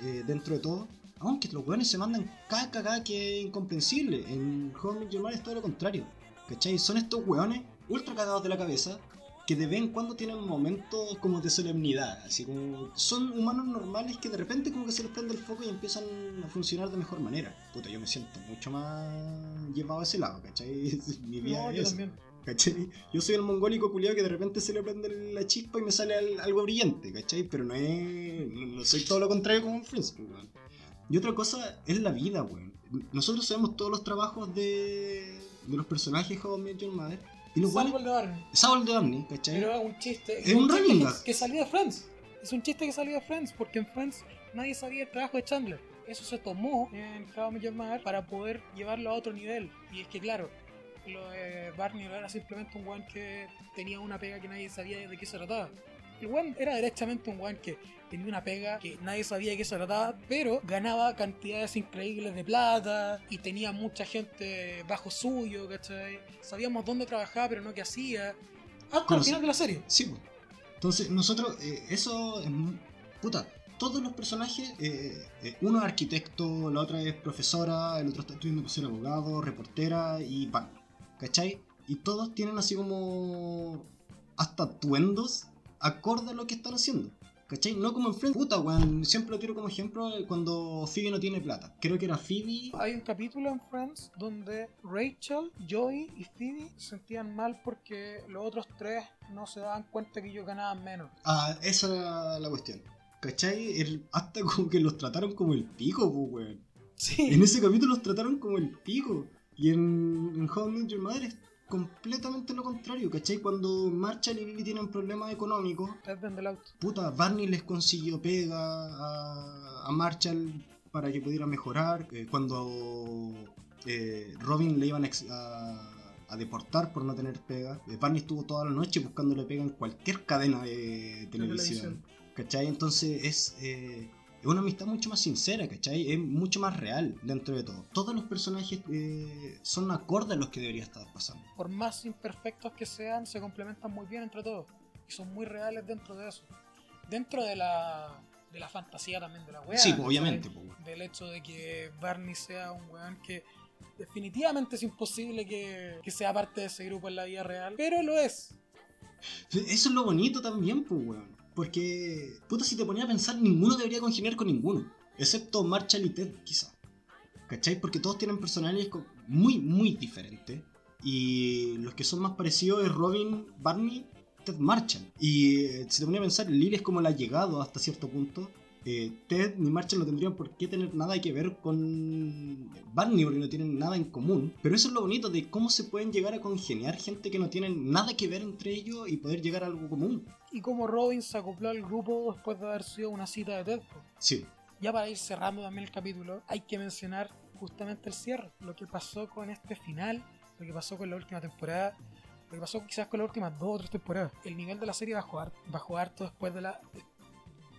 eh, dentro de todo. Aunque los weones se mandan cada cagada que es incomprensible. En Met Your es todo lo contrario. ¿Cachai? Son estos weones ultra cagados de la cabeza que de vez en cuando tienen momentos como de solemnidad. Así como son humanos normales que de repente como que se les prende el foco y empiezan a funcionar de mejor manera. Puta, yo me siento mucho más llevado a ese lado, ¿cachai? [laughs] Mi vida
No,
es
yo también.
¿Cachai? Yo soy el mongólico culiado que de repente se le prende la chispa y me sale al- algo brillante, ¿cachai? Pero no es. No, no soy todo lo contrario como en Friends, weón. Y otra cosa es la vida, weón. Nosotros sabemos todos los trabajos de, de los personajes de How I Met Your Mother. Y los
Salvo el de Barney,
¿cachai?
Pero es un chiste.
Es un
chiste
running
que-
gag.
Que salió de Friends. Es un chiste que salió de Friends, porque en Friends nadie sabía el trabajo de Chandler. Eso se tomó en How I Met Your Mother para poder llevarlo a otro nivel. Y es que, claro, lo de Barney no era simplemente un weón que tenía una pega que nadie sabía de qué se trataba. El weón era derechamente un weón que tenía una pega que nadie sabía de qué se trataba, pero ganaba cantidades increíbles de plata y tenía mucha gente bajo suyo, ¿cachai? Sabíamos dónde trabajaba, pero no qué hacía. Hasta el
sí-
final de la serie.
Sí, pues. Entonces, nosotros, eh, eso Puta, todos los personajes, eh, eh, uno es arquitecto, la otra es profesora, el otro está estudiando para ser abogado, reportera y pan. ¿Cachai? Y todos tienen así como. hasta atuendos acorde a lo que están haciendo. ¿Cachai? No como en Friends. Puta, weón. Siempre lo tiro como ejemplo cuando Phoebe no tiene plata. Creo que era Phoebe.
Hay un capítulo en Friends donde Rachel, Joey y Phoebe se sentían mal porque los otros tres no se daban cuenta que ellos ganaban menos.
Ah, esa era la cuestión. ¿Cachai? El- hasta como que los trataron como el pico, pues, weón.
Sí.
En ese capítulo los trataron como el pico. Y en, en How I Met Your Mother es completamente lo contrario, ¿cachai? Cuando Marshall y Lily tienen problemas económicos, puta, Barney les consiguió pega a, a Marshall para que pudiera mejorar. Eh, cuando eh, Robin le iban a, a- a deportar por no tener pega, eh, Barney estuvo toda la noche buscándole pega en cualquier cadena de televisión. ¿Cachai? Entonces es, eh, es una amistad mucho más sincera, ¿cachai? Es mucho más real dentro de todo. Todos los personajes eh, son acordes a los que debería estar pasando.
Por más imperfectos que sean, se complementan muy bien entre todos. Y son muy reales dentro de eso. Dentro de la, de la fantasía también de la weá.
sí, pues, obviamente. pues, weón.
Del hecho de que Barney sea un weón que definitivamente es imposible que, que sea parte de ese grupo en la vida real. Pero lo es.
Eso es lo bonito también, pues, weón. Porque, puta, si te ponía a pensar, ninguno debería congeniar con ninguno. Excepto Marshall y Ted, quizá. ¿Cachai? Porque todos tienen personalidades muy, muy diferentes. Y los que son más parecidos es Robin, Barney, Ted Marshall. Y eh, si te ponía a pensar, Lily es como el allegado hasta cierto punto. Eh, Ted ni Marshall no tendrían por qué tener nada que ver con Barney porque no tienen nada en común. Pero eso es lo bonito de cómo se pueden llegar a congeniar gente que no tienen nada que ver entre ellos y poder llegar a algo común.
Y como Robin se acopló al grupo después de haber sido una cita de Ted.
Sí,
Ya para ir cerrando también el capítulo, hay que mencionar justamente el cierre. Lo que pasó con este final, lo que pasó con la última temporada, lo que pasó quizás con las últimas dos o tres temporadas. El nivel de la serie bajó, bajó harto después de la...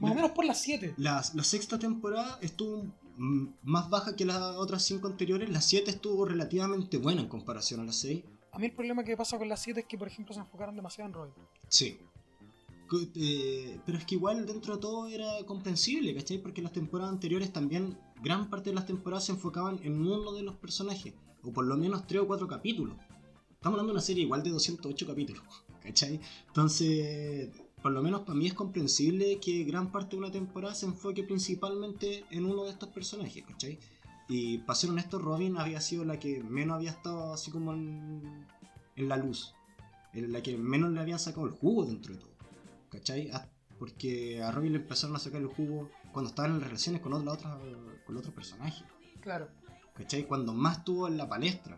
Más o menos por las 7.
La, la sexta temporada estuvo más baja que las otras cinco anteriores. La 7 estuvo relativamente buena en comparación a la 6.
A mí el problema que pasa con las 7 es que, por ejemplo, se enfocaron demasiado en Robin.
Sí. Eh, pero es que igual dentro de todo era comprensible, ¿cachai? Porque las temporadas anteriores también, gran parte de las temporadas se enfocaban en uno de los personajes, o por lo menos tres o cuatro capítulos. Estamos hablando de una serie igual de 208 capítulos, [laughs] ¿cachai? Entonces, por lo menos para mí es comprensible que gran parte de una temporada se enfoque principalmente en uno de estos personajes, ¿cachai? Y para ser honesto, Robin había sido la que menos había estado así como en, en la luz, en la que menos le habían sacado el jugo dentro de todo. ¿Cachai? Ah, Porque a Robin le empezaron a sacar el jugo cuando estaban en relaciones con otra, otra, con otros personajes.
Claro.
¿Cachai? Cuando más estuvo en la palestra.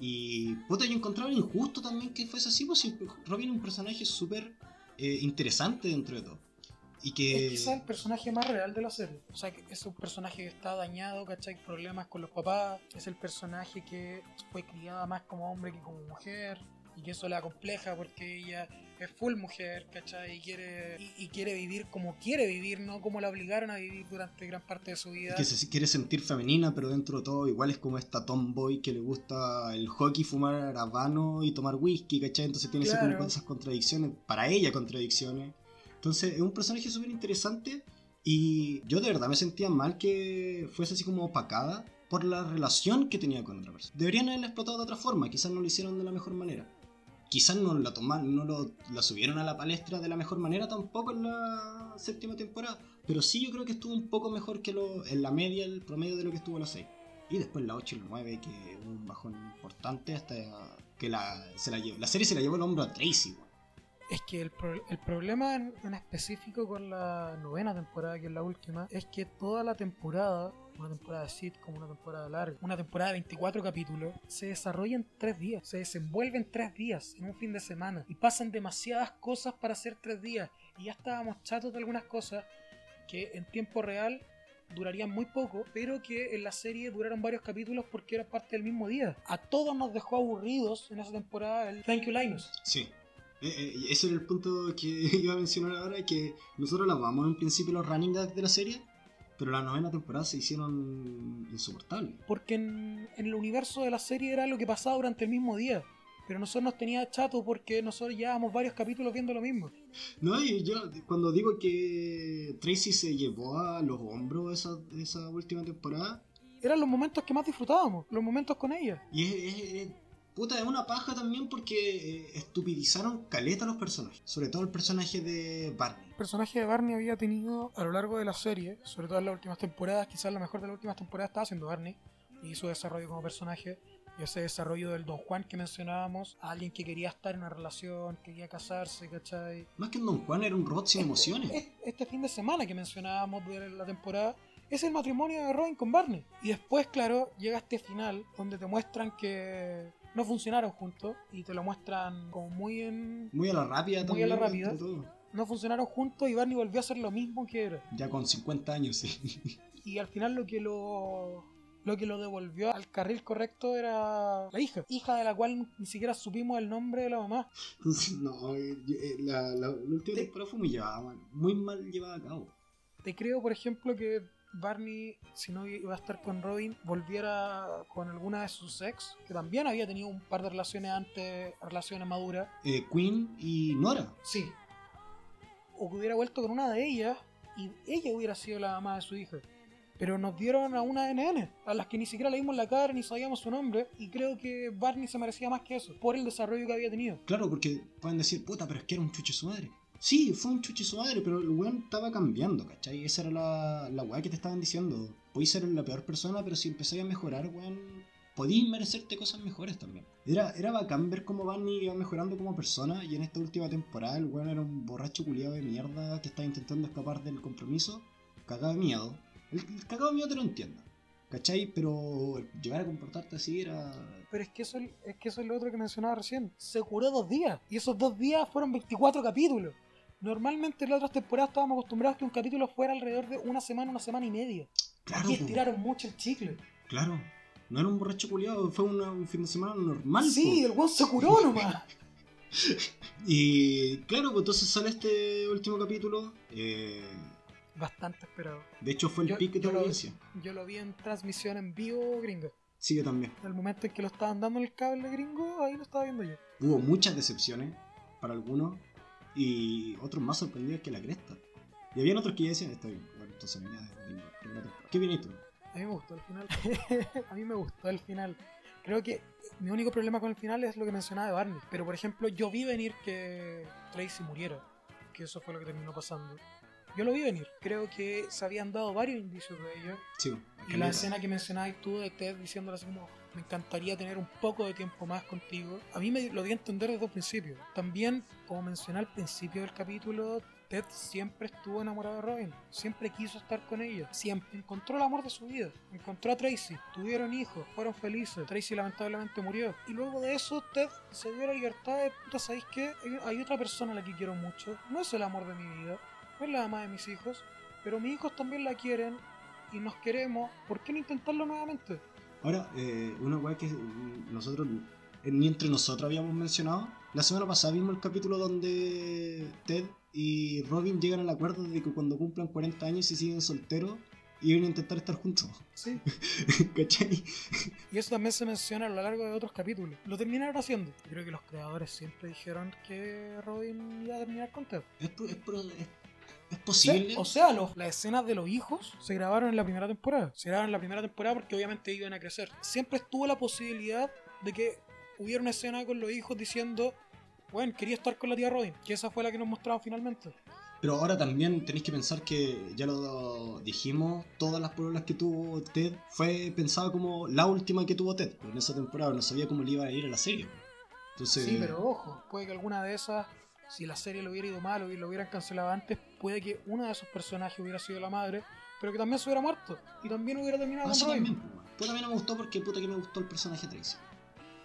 Y puta, yo encontraba injusto también que fuese así, pues si Robin es un personaje súper eh, interesante dentro de todo. Y que...
Es quizá el personaje más real de la serie. O sea, es un personaje que está dañado, ¿cachai? Problemas con los papás. Es el personaje que fue criada más como hombre que como mujer. Y que eso la compleja porque ella es full mujer, ¿cachai? Y quiere, y, y quiere vivir como quiere vivir, no como la obligaron a vivir durante gran parte de su vida.
que se quiere sentir femenina, pero dentro de todo igual es como esta tomboy que le gusta el hockey, fumar habano y tomar whisky, ¿cachai? Entonces tiene
Claro.
esas contradicciones, para ella contradicciones. Entonces es un personaje súper interesante y yo de verdad me sentía mal que fuese así como opacada por la relación que tenía con otra persona. Deberían haberla explotado de otra forma, quizás no lo hicieron de la mejor manera. Quizás no la tomaron, no lo, la subieron a la palestra de la mejor manera tampoco en la séptima temporada. Pero sí yo creo que estuvo un poco mejor que lo, en la media, el promedio de lo que estuvo la 6. Y después la 8 y la 9, que hubo un bajón importante hasta que la, se la, llevó, la serie se la llevó el hombro a Tracy.
Es que el, pro- el problema en específico con la novena temporada, que es la última, es que toda la temporada, una temporada de sitcom, una temporada larga, una temporada de 24 capítulos, se desarrolla en tres días, se desenvuelve en tres días, en un fin de semana, y pasan demasiadas cosas para hacer tres días, y ya estábamos chatos de algunas cosas que en tiempo real durarían muy poco, pero que en la serie duraron varios capítulos porque era parte del mismo día. A todos nos dejó aburridos en esa temporada el Thank You Linus.
Sí. Eh, eh, ese era el punto que [laughs] iba a mencionar ahora, que nosotros la vamos en principio los running gags de la serie, pero la novena temporada se hicieron insoportables.
porque en, en el universo de la serie era lo que pasaba durante el mismo día. Pero nosotros nos tenía chato porque nosotros llevábamos varios capítulos viendo lo mismo.
No, y yo cuando digo que Tracy se llevó a los hombros esa, esa última temporada,
Eran los momentos que más disfrutábamos, los momentos con ella.
y es, es- es- puta, es una paja también porque eh, estupidizaron caleta a los personajes, sobre todo el personaje de Barney.
El personaje de Barney había tenido a lo largo de la serie, sobre todo en las últimas temporadas, quizás la mejor de las últimas temporadas estaba haciendo Barney y su desarrollo como personaje. Y ese desarrollo del Don Juan que mencionábamos, alguien que quería estar en una relación, quería casarse, ¿cachai?
Más que un Don Juan era un robot sin emociones.
Es- Este fin de semana que mencionábamos de la temporada es el matrimonio de Robin con Barney. Y después, claro, llega este final donde te muestran que no funcionaron juntos y te lo muestran como muy en...
Muy a la rápida
Muy
también.
a la rápida. No funcionaron juntos y Barney volvió a hacer lo mismo que era.
Ya con 50 años, sí.
Y al final lo que lo... Lo que lo devolvió al carril correcto era la hija. Hija de la cual ni siquiera supimos el nombre de la mamá. [laughs]
No, eh, eh, la, la, la última temporada fue muy llevada, man, muy mal llevada a cabo.
Te creo, por ejemplo, que Barney, si no iba a estar con Robin, volviera con alguna de sus ex, que también había tenido un par de relaciones antes, relaciones maduras.
Eh, Queen y Nora.
Sí. O que hubiera vuelto con una de ellas y ella hubiera sido la mamá de su hija. Pero nos dieron a una NN, a las que ni siquiera le dimos la cara ni sabíamos su nombre, y creo que Barney se merecía más que eso, por el desarrollo que había tenido.
Claro, porque pueden decir, puta, pero es que era un chuche su madre. Sí, fue un chuche su madre, pero el weón estaba cambiando, ¿cachai? Esa era la, la weá que te estaban diciendo. Podéis ser la peor persona, pero si empezáis a mejorar, weón, podéis merecerte cosas mejores también. Era, era bacán ver cómo Barney iba mejorando como persona, y en esta última temporada el weón era un borracho culiado de mierda que estaba intentando escapar del compromiso, cagado de miedo. El, el cagado de miedo te lo entiendo, ¿cachai? Pero llegar a comportarte así era
Pero es que eso es que eso es lo otro que mencionaba recién. Se curó dos días. Y esos dos días fueron 24 capítulos. Normalmente en las otras temporadas estábamos acostumbrados a que un capítulo fuera alrededor de una semana, una semana y media.
Claro,
Aquí estiraron mucho el chicle.
Claro. No era un borracho culiado, fue una- un fin de semana normal.
Sí,
po.
el weón se curó nomás. [laughs]
Y claro, pues entonces sale este último capítulo. eh,
Bastante esperado.
de hecho, fue el
Yo-
pique de
lo-
audiencia.
Yo lo vi en transmisión en vivo gringa.
Sí, yo también.
El momento en que lo estaban dando el cable gringo, ahí lo estaba viendo yo.
Hubo muchas decepciones para algunos. Y otros más sorprendidos que la cresta. Y habían otros que decían, estoy bueno, entonces ya, ¿Qué viniste?
A mí me gustó el final. [laughs] a mí me gustó el final. Creo que mi único problema con el final es lo que mencionaba de Barney. Pero por ejemplo, yo vi venir que Tracy muriera. Que eso fue lo que terminó pasando. Yo lo vi venir. Creo que se habían dado varios indicios de ello.
Sí,
y la escena que mencionabas tú de Ted diciéndole así como me encantaría tener un poco de tiempo más contigo. A mí me lo di a entender desde el principio. También, como mencioné al principio del capítulo, Ted siempre estuvo enamorado de Robin, siempre quiso estar con ella, siempre encontró el amor de su vida, encontró a Tracy, tuvieron hijos, fueron felices, Tracy lamentablemente murió. Y luego de eso, Ted se dio la libertad de, puta, ¿sabéis qué? Hay otra persona a la que quiero mucho, no es el amor de mi vida, no es la mamá de mis hijos, pero mis hijos también la quieren y nos queremos, ¿por qué no intentarlo nuevamente?
Ahora, eh, una weá que nosotros, ni entre nosotros habíamos mencionado, la semana pasada vimos el capítulo donde Ted y Robin llegan al acuerdo de que cuando cumplan 40 años y siguen solteros, iban a intentar estar juntos.
Sí. [laughs]
¿Cachai?
Y eso también se menciona a lo largo de otros capítulos. Lo terminaron haciendo. Creo que los creadores siempre dijeron que Robin iba a terminar con Ted.
Es, es, posible.
O sea, las escenas de los hijos se grabaron en la primera temporada. Se grabaron en la primera temporada porque obviamente iban a crecer. Siempre estuvo la posibilidad de que hubiera una escena con los hijos diciendo bueno, quería estar con la tía Robin, que esa fue la que nos mostraron finalmente.
Pero ahora también tenéis que pensar que, ya lo dijimos, todas las pruebas que tuvo Ted fue pensada como la última que tuvo Ted pues, en esa temporada, no sabía cómo le iba a ir a la serie. Entonces...
Sí, pero ojo, puede que alguna de esas, si la serie lo hubiera ido mal o lo hubieran cancelado antes, puede que uno de esos personajes hubiera sido la madre, pero que también se hubiera muerto y también hubiera terminado
ah, con También, pues, también me gustó porque puta que me gustó el personaje Tracy.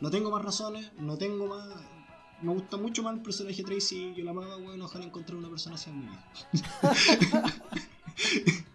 No tengo más razones, no tengo más me gusta mucho más el personaje Tracy. Yo la amaba, weón. Ojalá encontrar una persona así en mi vida. [laughs] [laughs]